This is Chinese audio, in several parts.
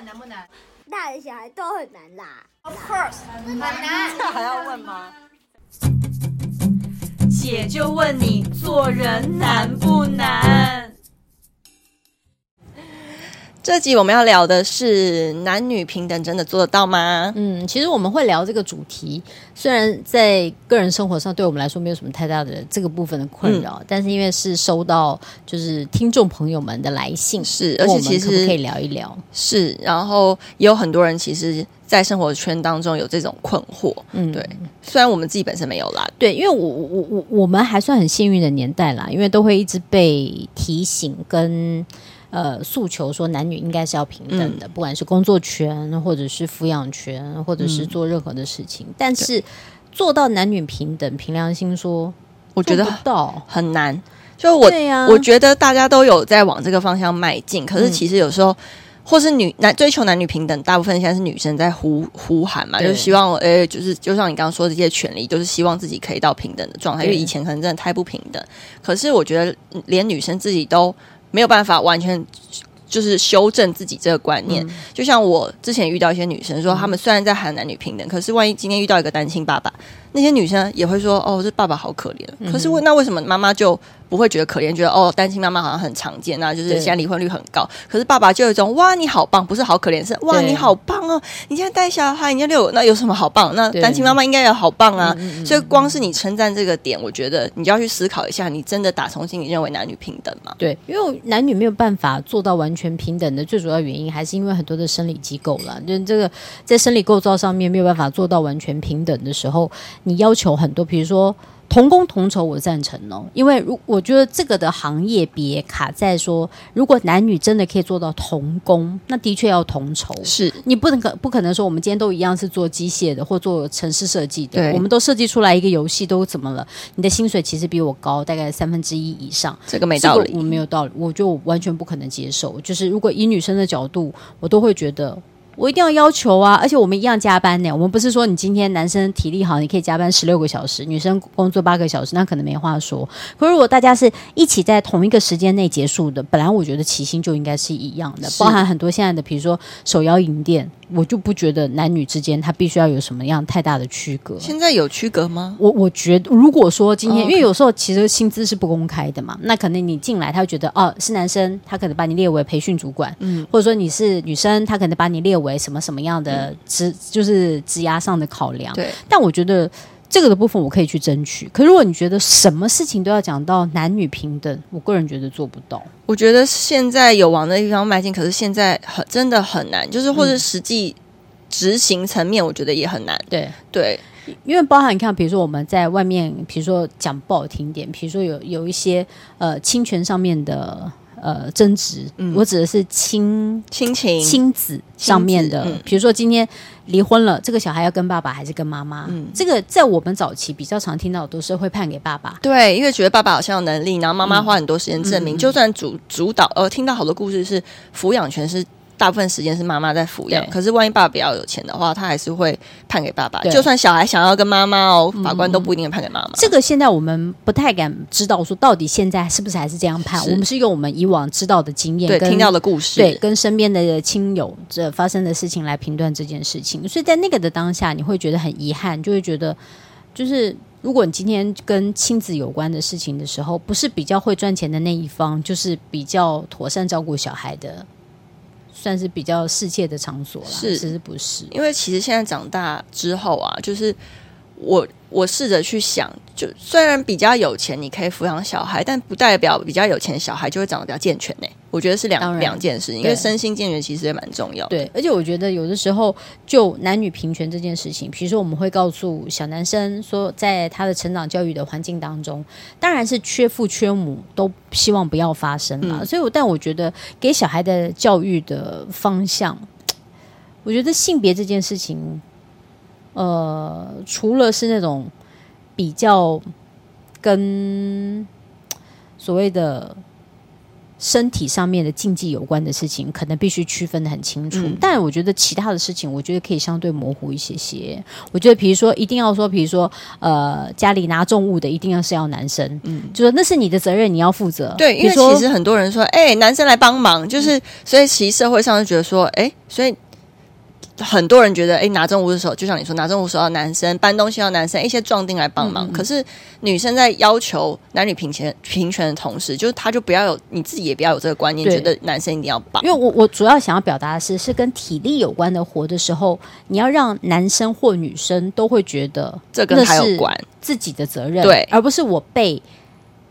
们难不难？大人小孩都很难啦。Of course，很难。这还要问吗？姐就问你，做人难不难？这集我们要聊的是男女平等，真的做得到吗？嗯，其实我们会聊这个主题，虽然在个人生活上对我们来说没有什么太大的这个部分的困扰，嗯、但是因为是收到就是听众朋友们的来信，是，而且其实可，可以聊一聊。是，然后也有很多人其实，在生活圈当中有这种困惑。嗯，对，虽然我们自己本身没有啦，对，因为我我我我们还算很幸运的年代啦，因为都会一直被提醒跟。呃，诉求说男女应该是要平等的，嗯、不管是工作权，或者是抚养权，或者是做任何的事情。嗯、但是做到男女平等，凭良心说，我觉得到很难。就我，啊、我觉得大家都有在往这个方向迈进，可是其实有时候，嗯、或是女男追求男女平等，大部分现在是女生在呼呼喊嘛，就是希望，哎，就是就像你刚刚说的这些权利，都、就是希望自己可以到平等的状态。因为以前可能真的太不平等，可是我觉得连女生自己都。没有办法完全就是修正自己这个观念，嗯、就像我之前遇到一些女生说，她们虽然在喊男女平等，可是万一今天遇到一个单亲爸爸，那些女生也会说：“哦，这爸爸好可怜。嗯”可是问那为什么妈妈就？不会觉得可怜，觉得哦，单亲妈妈好像很常见啊，就是现在离婚率很高。可是爸爸就有一种哇，你好棒，不是好可怜，是哇，你好棒哦！你现在带小孩，你要遛，那有什么好棒？那单亲妈妈应该也好棒啊！所以光是你称赞这个点，我觉得你就要去思考一下，你真的打从心里认为男女平等吗？对，因为男女没有办法做到完全平等的最主要原因，还是因为很多的生理机构了。就这个在生理构造上面没有办法做到完全平等的时候，你要求很多，比如说。同工同酬，我赞成哦，因为如我觉得这个的行业别卡在说，如果男女真的可以做到同工，那的确要同酬。是你不能可不可能说我们今天都一样是做机械的或做城市设计的，我们都设计出来一个游戏都怎么了？你的薪水其实比我高大概三分之一以上，这个没道理，我没有道理，我就完全不可能接受。就是如果以女生的角度，我都会觉得。我一定要要求啊！而且我们一样加班呢。我们不是说你今天男生体力好，你可以加班十六个小时，女生工作八个小时，那可能没话说。可是如果大家是一起在同一个时间内结束的，本来我觉得起薪就应该是一样的，包含很多现在的，比如说手摇饮店。我就不觉得男女之间他必须要有什么样太大的区隔。现在有区隔吗？我我觉得，如果说今天，oh. 因为有时候其实薪资是不公开的嘛，那可能你进来，他会觉得哦，是男生，他可能把你列为培训主管，嗯，或者说你是女生，他可能把你列为什么什么样的职，嗯、就是职涯上的考量。对，但我觉得。这个的部分我可以去争取，可如果你觉得什么事情都要讲到男女平等，我个人觉得做不到。我觉得现在有往那地方迈进，可是现在很真的很难，就是或者实际执行层面，我觉得也很难。对、嗯、对，对因为包含你看，比如说我们在外面，比如说讲不好听点，比如说有有一些呃侵权上面的。呃，争执，嗯、我指的是亲亲情、亲子上面的。嗯、比如说，今天离婚了，这个小孩要跟爸爸还是跟妈妈？嗯，这个在我们早期比较常听到的都是会判给爸爸。对，因为觉得爸爸好像有能力，然后妈妈花很多时间证明。嗯、就算主主导，呃，听到好多故事是抚养权是。大部分时间是妈妈在抚养，可是万一爸爸比较有钱的话，他还是会判给爸爸。就算小孩想要跟妈妈哦，法官都不一定判给妈妈。这个现在我们不太敢知道，说到底现在是不是还是这样判？我们是用我们以往知道的经验、对听到的故事，对，跟身边的亲友这发生的事情来评断这件事情。所以在那个的当下，你会觉得很遗憾，就会觉得，就是如果你今天跟亲子有关的事情的时候，不是比较会赚钱的那一方，就是比较妥善照顾小孩的。算是比较世界的场所啦，是其实不是？因为其实现在长大之后啊，就是我我试着去想，就虽然比较有钱，你可以抚养小孩，但不代表比较有钱的小孩就会长得比较健全呢。我觉得是两两件事情，因为身心健全其实也蛮重要的。对，而且我觉得有的时候就男女平权这件事情，比如说我们会告诉小男生说，在他的成长教育的环境当中，当然是缺父缺母都希望不要发生嘛。嗯、所以我，但我觉得给小孩的教育的方向，我觉得性别这件事情，呃，除了是那种比较跟所谓的。身体上面的禁忌有关的事情，可能必须区分的很清楚。嗯、但我觉得其他的事情，我觉得可以相对模糊一些些。我觉得，比如说，一定要说，比如说，呃，家里拿重物的，一定要是要男生，嗯，就说那是你的责任，你要负责。对，因为其实很多人说，哎、欸，男生来帮忙，就是，所以其实社会上就觉得说，哎、欸，所以。很多人觉得，哎，拿重物的时候，就像你说，拿重物时候要男生搬东西要男生，一些壮丁来帮忙。嗯嗯，可是女生在要求男女平权平权的同时，就是她就不要有你自己也不要有这个观念，觉得男生一定要帮。因为我我主要想要表达的是，是跟体力有关的活的时候，你要让男生或女生都会觉得这跟他有关，自己的责任，对，而不是我被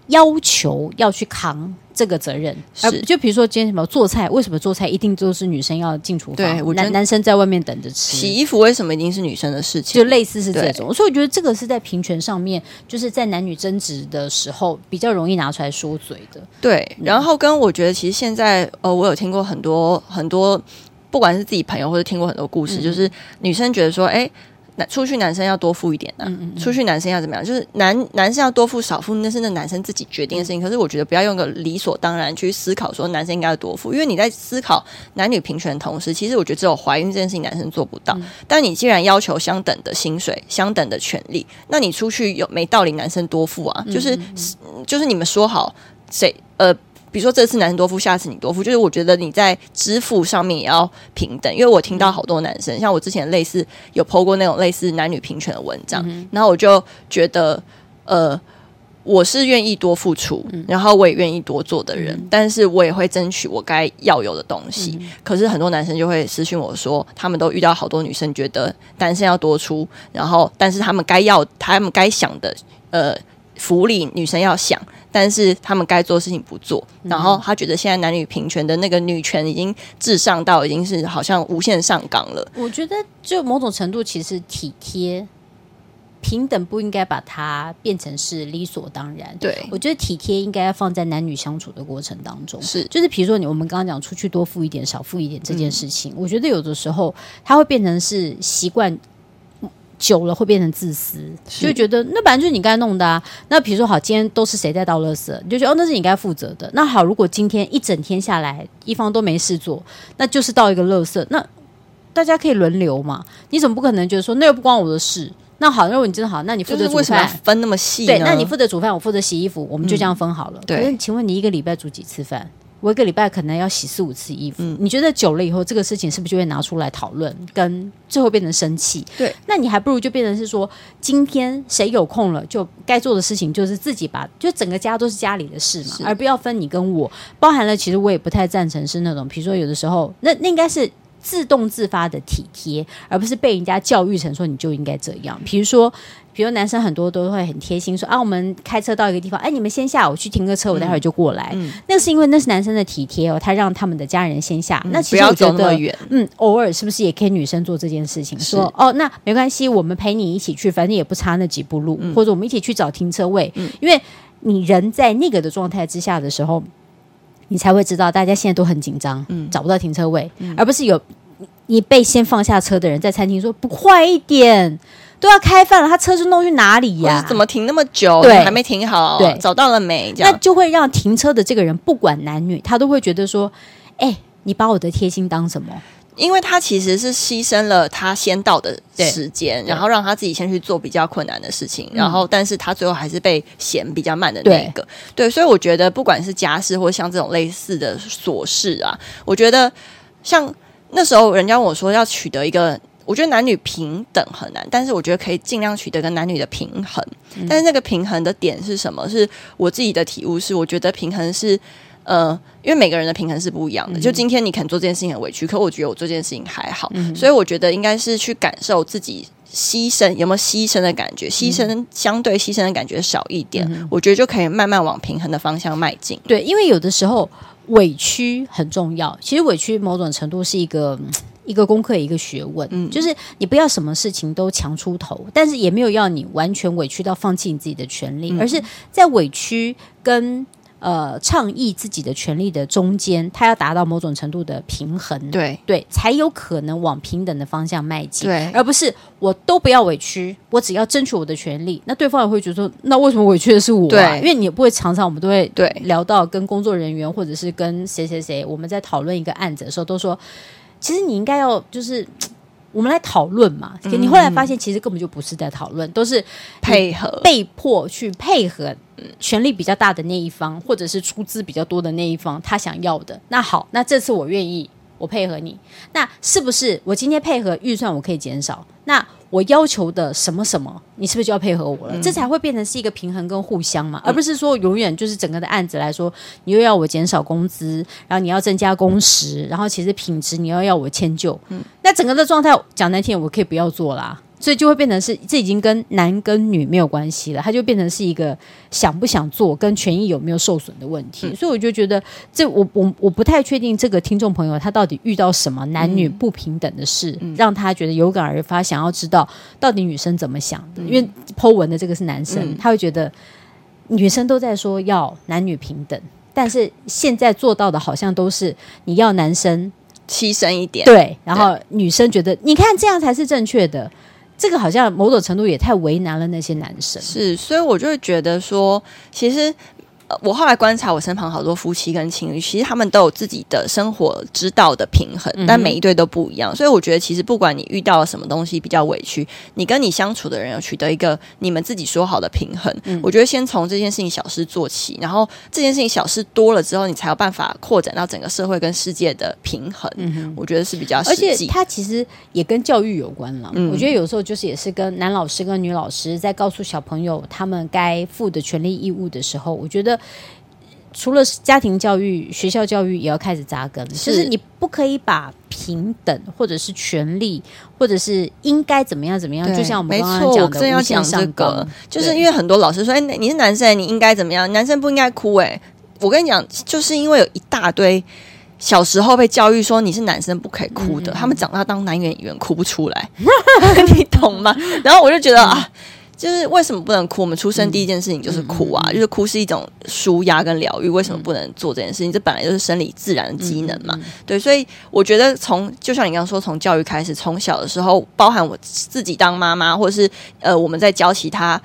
要求要去扛。这个责任是，就比如说今天什么做菜，为什么做菜一定都是女生要进厨房？对，男男生在外面等着吃。洗衣服为什么一定是女生的事情？就类似是这种，所以我觉得这个是在平权上面，就是在男女争执的时候比较容易拿出来说嘴的。对，然后跟我觉得其实现在呃，我有听过很多很多，不管是自己朋友或者听过很多故事，嗯、就是女生觉得说，哎。出去男生要多付一点呢、啊嗯嗯嗯，出去男生要怎么样？就是男男生要多付少付，那是那男生自己决定的事情。可是我觉得不要用个理所当然去思考说男生应该要多付，因为你在思考男女平权的同时，其实我觉得只有怀孕这件事情男生做不到。嗯、但你既然要求相等的薪水、相等的权利，那你出去有没道理男生多付啊？就是就是你们说好谁呃。比如说这次男生多付，下次你多付，就是我觉得你在支付上面也要平等。因为我听到好多男生，像我之前类似有 po 过那种类似男女平权的文章，嗯、然后我就觉得，呃，我是愿意多付出，然后我也愿意多做的人，嗯、但是我也会争取我该要有的东西。嗯、可是很多男生就会私讯我说，他们都遇到好多女生觉得男生要多出，然后但是他们该要他们该想的，呃。福利女生要想，但是他们该做的事情不做，嗯，然后他觉得现在男女平权的那个女权已经至上到已经是好像无限上纲了。我觉得就某种程度，其实体贴平等不应该把它变成是理所当然。对，我觉得体贴应该要放在男女相处的过程当中。是，就是比如说你我们刚刚讲出去多付一点少付一点这件事情，嗯，我觉得有的时候它会变成是习惯。久了会变成自私，就觉得那本来就是你该弄的啊。那比如说好，今天都是谁在倒垃圾，你就觉得哦，那是你该负责的。那好，如果今天一整天下来，一方都没事做，那就是倒一个垃圾。那大家可以轮流嘛？你怎么不可能觉得说那又不关我的事？那好，如果你真的好，那你负责煮饭，分那么细？对，那你负责煮饭，我负责洗衣服，我们就这样分好了。嗯、对，请问你一个礼拜煮几次饭？我一个礼拜可能要洗四五次衣服，嗯，你觉得久了以后，这个事情是不是就会拿出来讨论，跟最后变成生气？对，那你还不如就变成是说，今天谁有空了，就该做的事情就是自己把，就整个家都是家里的事嘛，而不要分你跟我。包含了，其实我也不太赞成是那种，比如说有的时候，那那应该是自动自发的体贴，而不是被人家教育成说你就应该这样。比如说。比如男生很多都会很贴心说啊，我们开车到一个地方，哎，你们先下，我去停个车，我待会儿就过来。嗯，那是因为那是男生的体贴哦，他让他们的家人先下。嗯、那其实我觉得，嗯，偶尔是不是也可以女生做这件事情？说哦，那没关系，我们陪你一起去，反正也不差那几步路，嗯、或者我们一起去找停车位。嗯，因为你人在那个的状态之下的时候，你才会知道大家现在都很紧张，嗯，找不到停车位，嗯、而不是有你被先放下车的人在餐厅说不快一点。都要开饭了，他车是弄去哪里呀？怎么停那么久？对，还没停好。对，找到了没？这样。那就会让停车的这个人不管男女，他都会觉得说：“哎，你把我的贴心当什么？”因为他其实是牺牲了他先到的时间，然后让他自己先去做比较困难的事情，然后但是他最后还是被嫌比较慢的那个。对，对，所以我觉得不管是家事或像这种类似的琐事啊，我觉得像那时候人家问我说要取得一个。我觉得男女平等很难，但是我觉得可以尽量取得跟男女的平衡。嗯。但是那个平衡的点是什么？是我自己的体悟是，我觉得平衡是，呃，因为每个人的平衡是不一样的。嗯。就今天你可能做这件事情很委屈，可我觉得我做这件事情还好。嗯。所以我觉得应该是去感受自己牺牲有没有牺牲的感觉，牺牲相对牺牲的感觉少一点，嗯。我觉得就可以慢慢往平衡的方向迈进。对，因为有的时候委屈很重要。其实委屈某种程度是一个。一个功课，一个学问，嗯，就是你不要什么事情都强出头，但是也没有要你完全委屈到放弃你自己的权利，嗯，而是在委屈跟呃，倡议自己的权利的中间，他要达到某种程度的平衡，对。对，才有可能往平等的方向迈进，对，而不是我都不要委屈，我只要争取我的权利。那对方也会觉得说，那为什么委屈的是我啊？对，因为你也不会常常，我们都会对。聊到跟工作人员或者是跟谁谁谁，我们在讨论一个案子的时候，都说，其实你应该要就是。我们来讨论嘛，你后来发现其实根本就不是在讨论，都是配合，被迫去配合权力比较大的那一方，或者是出资比较多的那一方，他想要的。那好，那这次我愿意，我配合你。那是不是我今天配合预算我可以减少？那我要求的什么什么，你是不是就要配合我了？嗯、这才会变成是一个平衡跟互相嘛，而不是说永远就是整个的案子来说，你又要我减少工资，然后你要增加工时，然后其实品质你又要要我迁就，嗯，那整个的状态讲难听，我可以不要做啦。所以就会变成是，这已经跟男跟女没有关系了，它就变成是一个想不想做跟权益有没有受损的问题。嗯、所以我就觉得，这我我我不太确定这个听众朋友他到底遇到什么男女不平等的事，嗯、让他觉得有感而发，想要知道到底女生怎么想的。嗯、因为 Po 文的这个是男生，嗯、他会觉得女生都在说要男女平等，但是现在做到的好像都是你要男生牺牲一点，对，然后女生觉得你看这样才是正确的。这个好像某种程度也太为难了那些男生，是，所以我就会觉得说，其实。我后来观察我身旁好多夫妻跟情侣，其实他们都有自己的生活之道的平衡，但每一对都不一样。所以我觉得，其实不管你遇到了什么东西比较委屈，你跟你相处的人有取得一个你们自己说好的平衡。嗯、我觉得先从这件事情小事做起，然后这件事情小事多了之后，你才有办法扩展到整个社会跟世界的平衡。嗯、我觉得是比较实际。而且它其实也跟教育有关了。嗯、我觉得有时候就是也是跟男老师跟女老师在告诉小朋友他们该负的权利义务的时候，我觉得。除了家庭教育、学校教育，也要开始扎根。是就是你不可以把平等，或者是权利，或者是应该怎么样怎么样，就像我们刚刚讲的，我正要讲这个，就是因为很多老师说：“哎对，你是男生，你应该怎么样？男生不应该哭。”哎，我跟你讲，就是因为有一大堆小时候被教育说你是男生不可以哭的，嗯、他们长大当男演员哭不出来，你懂吗？然后我就觉得、嗯、啊。就是为什么不能哭？我们出生第一件事情就是哭啊！就是哭是一种舒压跟疗愈。为什么不能做这件事情？这本来就是生理自然的机能嘛。对，所以我觉得从就像你刚刚说，从教育开始，从小的时候，包含我自己当妈妈，或者是呃，我们在教其他。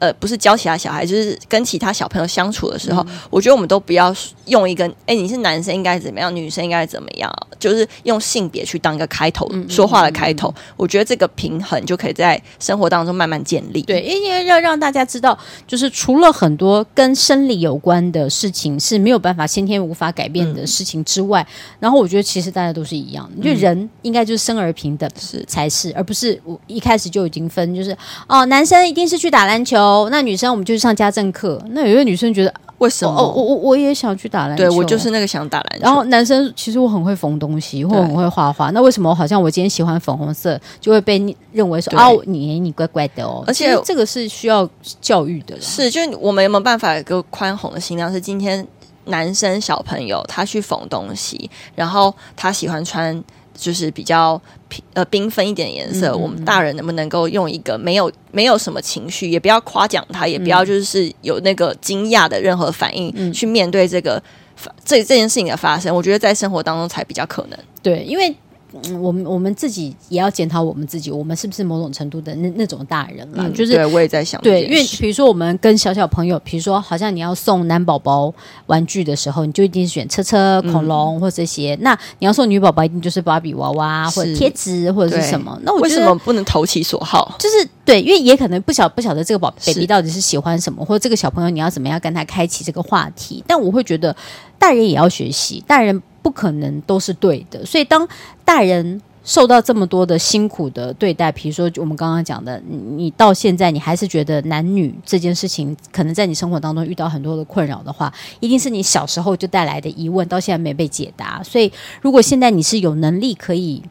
呃，不是教其他小孩，就是跟其他小朋友相处的时候，嗯、我觉得我们都不要用一个“哎，你是男生应该怎么样，女生应该怎么样”，就是用性别去当一个开头、嗯、说话的开头。我觉得这个平衡就可以在生活当中慢慢建立。对，因为要让大家知道，就是除了很多跟生理有关的事情是没有办法先天无法改变的事情之外，嗯、然后我觉得其实大家都是一样的，嗯、就人应该就是生而平等是才是，而不是我一开始就已经分，就是哦，男生一定是去打篮球。哦，那女生我们就去上家政课。那有些女生觉得，为什么？哦，我我我也想去打篮球。对，我就是那个想打篮球。然后男生其实我很会缝东西，或很会画画。那为什么我好像我今天喜欢粉红色，就会被认为说哦，你你怪怪的哦。而且这个是需要教育的。是，就我们有没有办法有个宽宏的心量？是今天男生小朋友他去缝东西，然后他喜欢穿。就是比较呃缤纷一点颜色，嗯嗯，我们大人能不能够用一个没有没有什么情绪，也不要夸奖他，也不要就是有那个惊讶的任何反应，嗯、去面对这个这这件事情的发生？我觉得在生活当中才比较可能。对，因为。嗯，我们我们自己也要检讨我们自己，我们是不是某种程度的那那种大人了？嗯、就是对，我也在想，对，因为比如说我们跟小小朋友，比如说好像你要送男宝宝玩具的时候，你就一定选车车、恐龙、嗯、或这些；那你要送女宝宝，一定就是芭比娃娃或者贴纸或者是什么。那我为什么不能投其所好？就是对，因为也可能不晓不晓得这个宝 baby 到底是喜欢什么，或者这个小朋友你要怎么样跟他开启这个话题。但我会觉得大人也要学习，大人不可能都是对的，所以当大人。受到这么多的辛苦的对待，比如说我们刚刚讲的，你到现在你还是觉得男女这件事情，可能在你生活当中遇到很多的困扰的话，一定是你小时候就带来的疑问，到现在没被解答。所以，如果现在你是有能力可以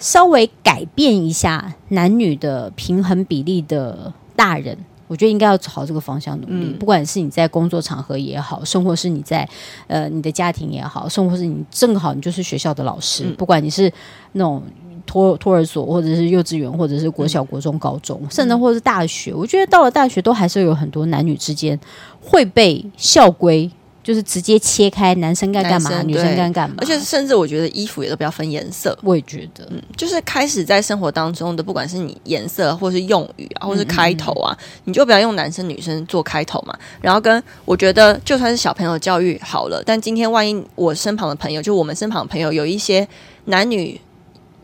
稍微改变一下男女的平衡比例的大人。我觉得应该要朝这个方向努力，嗯、不管是你在工作场合也好，生活是你在呃你的家庭也好，生活是你正好你就是学校的老师，嗯、不管你是那种托托儿所，或者是幼稚园，或者是国小、国中、高中，嗯、甚至或者是大学，我觉得到了大学都还是有很多男女之间会被校规就是直接切开男生该干嘛，生女生该干嘛，而且甚至我觉得衣服也都不要分颜色。我也觉得，嗯，就是开始在生活当中的，不管是你颜色，或是用语啊，或是开头啊，嗯嗯，你就不要用男生女生做开头嘛。然后跟我觉得，就算是小朋友教育好了，但今天万一我身旁的朋友，就我们身旁的朋友有一些男女。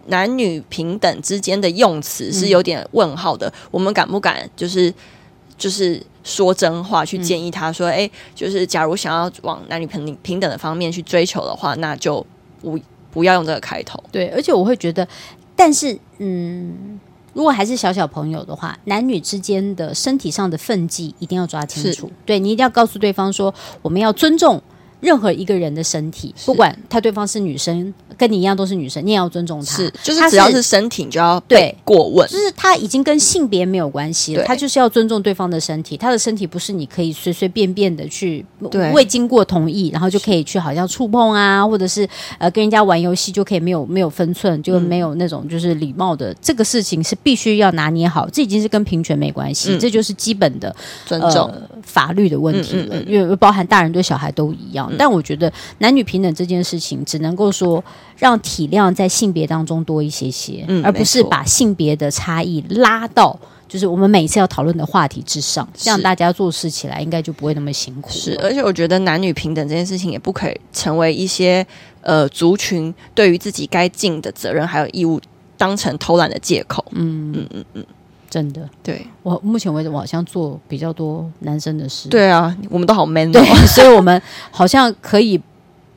男女平等之间的用词是有点问号的，嗯、我们敢不敢就是就是说真话去建议他说，哎、嗯欸，就是假如想要往男女平平等的方面去追求的话，那就不不要用这个开头。对，而且我会觉得，但是嗯，如果还是小小朋友的话，男女之间的身体上的分际一定要抓清楚。对，你一定要告诉对方说，我们要尊重任何一个人的身体，不管他对方是女生。跟你一样都是女生，你也要尊重他。是，就是只要是身体，你就要对过问。就是他已经跟性别没有关系了，他就是要尊重对方的身体。他的身体不是你可以随随便便的去，未经过同意，然后就可以去好像触碰啊，或者是呃跟人家玩游戏就可以没有没有分寸，就没有那种就是礼貌的。嗯、这个事情是必须要拿捏好，这已经是跟平权没关系，嗯、这就是基本的尊重、呃、法律的问题了。因为包含大人对小孩都一样。嗯、但我觉得男女平等这件事情，只能够说。让体谅在性别当中多一些些，嗯、而不是把性别的差异拉到就是我们每一次要讨论的话题之上，这样大家做事起来应该就不会那么辛苦。是，而且我觉得男女平等这件事情也不可以成为一些呃族群对于自己该尽的责任还有义务当成偷懒的借口。嗯嗯嗯嗯，真的，对我目前为止我好像做比较多男生的事。对啊，我们都好 man，对，所以我们好像可以。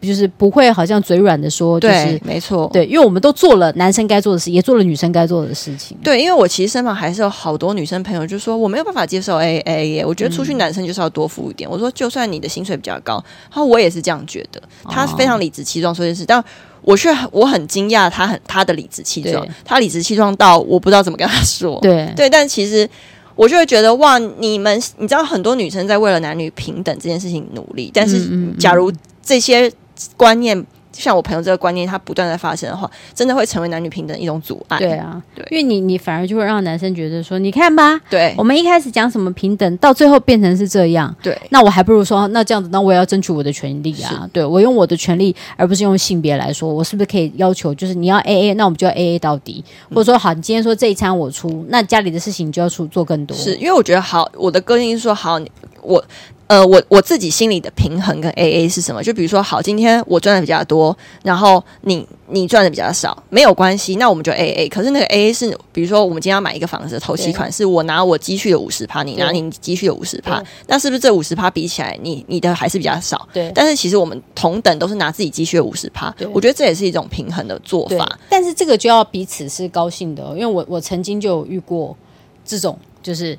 就是不会好像嘴软的说，就是没错，对，因为我们都做了男生该做的事，也做了女生该做的事情。对，因为我其实身旁还是有好多女生朋友，就说我没有办法接受 A A 耶，我觉得出去男生就是要多付一点。嗯、我说，就算你的薪水比较高，他说我也是这样觉得。他非常理直气壮说的是，但我却我很惊讶，他很他的理直气壮，他理直气壮到我不知道怎么跟他说。对对，但其实我就会觉得哇，你们你知道很多女生在为了男女平等这件事情努力，但是假如这些。观念像我朋友这个观念，它不断在发生的话，真的会成为男女平等一种阻碍。对啊，对，因为你你反而就会让男生觉得说，你看吧，对，我们一开始讲什么平等，到最后变成是这样。对，那我还不如说，那这样子，那我也要争取我的权利啊。对，我用我的权利，而不是用性别来说，我是不是可以要求，就是你要 A A，那我们就要 A A 到底，或者说好，你今天说这一餐我出，那家里的事情你就要出做更多。是因为我觉得好，我的个性是说好，我。呃，我我自己心里的平衡跟 A A 是什么？就比如说，好，今天我赚的比较多，然后你你赚的比较少，没有关系，那我们就 A A。可是那个 A A 是，比如说我们今天要买一个房子的头期款，是我拿我积蓄的五十趴，你拿你积蓄的五十趴，那是不是这五十趴比起来，你你的还是比较少？对。但是其实我们同等都是拿自己积蓄的五十趴，我觉得这也是一种平衡的做法。但是这个就要彼此是高兴的，因为我我曾经就有遇过这种，就是。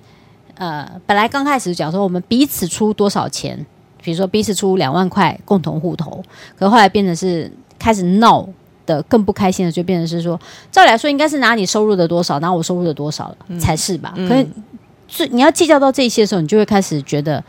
呃，本来刚开始讲说我们彼此出多少钱，比如说彼此出两万块共同户头，可后来变成是开始闹的更不开心的，就变成是说，照理来说应该是拿你收入的多少，拿我收入的多少了、嗯、才是吧？嗯、可是最你要计较到这些的时候，你就会开始觉得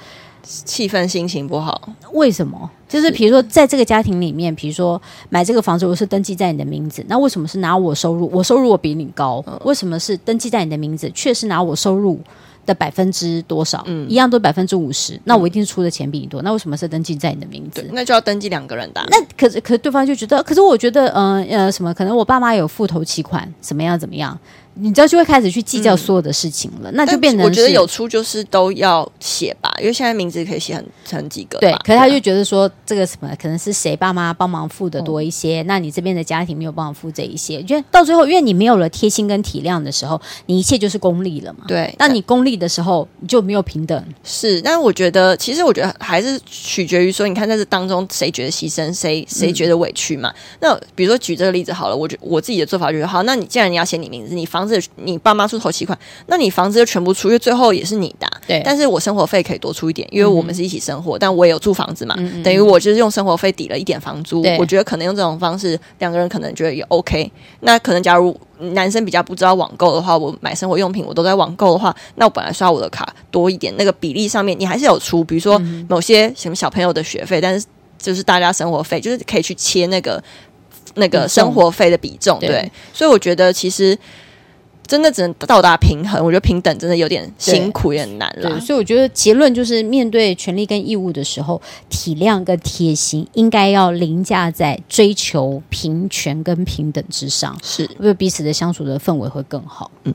气氛心情不好。为什么？就是比如说在这个家庭里面，比如说买这个房子，我是登记在你的名字，那为什么是拿我收入？我收入我比你高，嗯、为什么是登记在你的名字，却是拿我收入？的百分之多少？嗯，一样都百分之五十，那我一定是出的钱比你多。嗯、那为什么是登记在你的名字？那就要登记两个人的。那可是，可是对方就觉得，可是我觉得，嗯呃，呃，什么？可能我爸妈有付头期款，怎么样？怎么样？你知道就会开始去计较所有的事情了，嗯、那就变成我觉得有出就是都要写吧，因为现在名字可以写很很几个。对，可是他就觉得说这个什么可能是谁爸妈帮忙付的多一些，嗯、那你这边的家庭没有帮忙付这一些，觉得到最后因为你没有了贴心跟体谅的时候，你一切就是功利了嘛。对，那你功利的时候你就没有平等。是，但是我觉得其实我觉得还是取决于说，你看在这当中谁觉得牺牲，谁谁觉得委屈嘛。嗯、那比如说举这个例子好了，我觉我自己的做法就是好，那你既然你要写你名字，你房子你爸妈。出头期款，那你房子就全部出，因为最后也是你的。对，但是我生活费可以多出一点，因为我们是一起生活，嗯、但我也有住房子嘛，嗯嗯等于我就是用生活费抵了一点房租。对我觉得可能用这种方式，两个人可能觉得也 OK。那可能假如男生比较不知道网购的话，我买生活用品我都在网购的话，那我本来刷我的卡多一点，那个比例上面你还是有出，比如说某些什么小朋友的学费，但是就是大家生活费，就是可以去切那个那个生活费的比重。对，对，所以我觉得其实。真的只能到达平衡。我觉得平等真的有点辛苦，也很难了。所以我觉得结论就是，面对权利跟义务的时候，体谅跟贴心应该要凌驾在追求平权跟平等之上，是，因为彼此的相处的氛围会更好。嗯。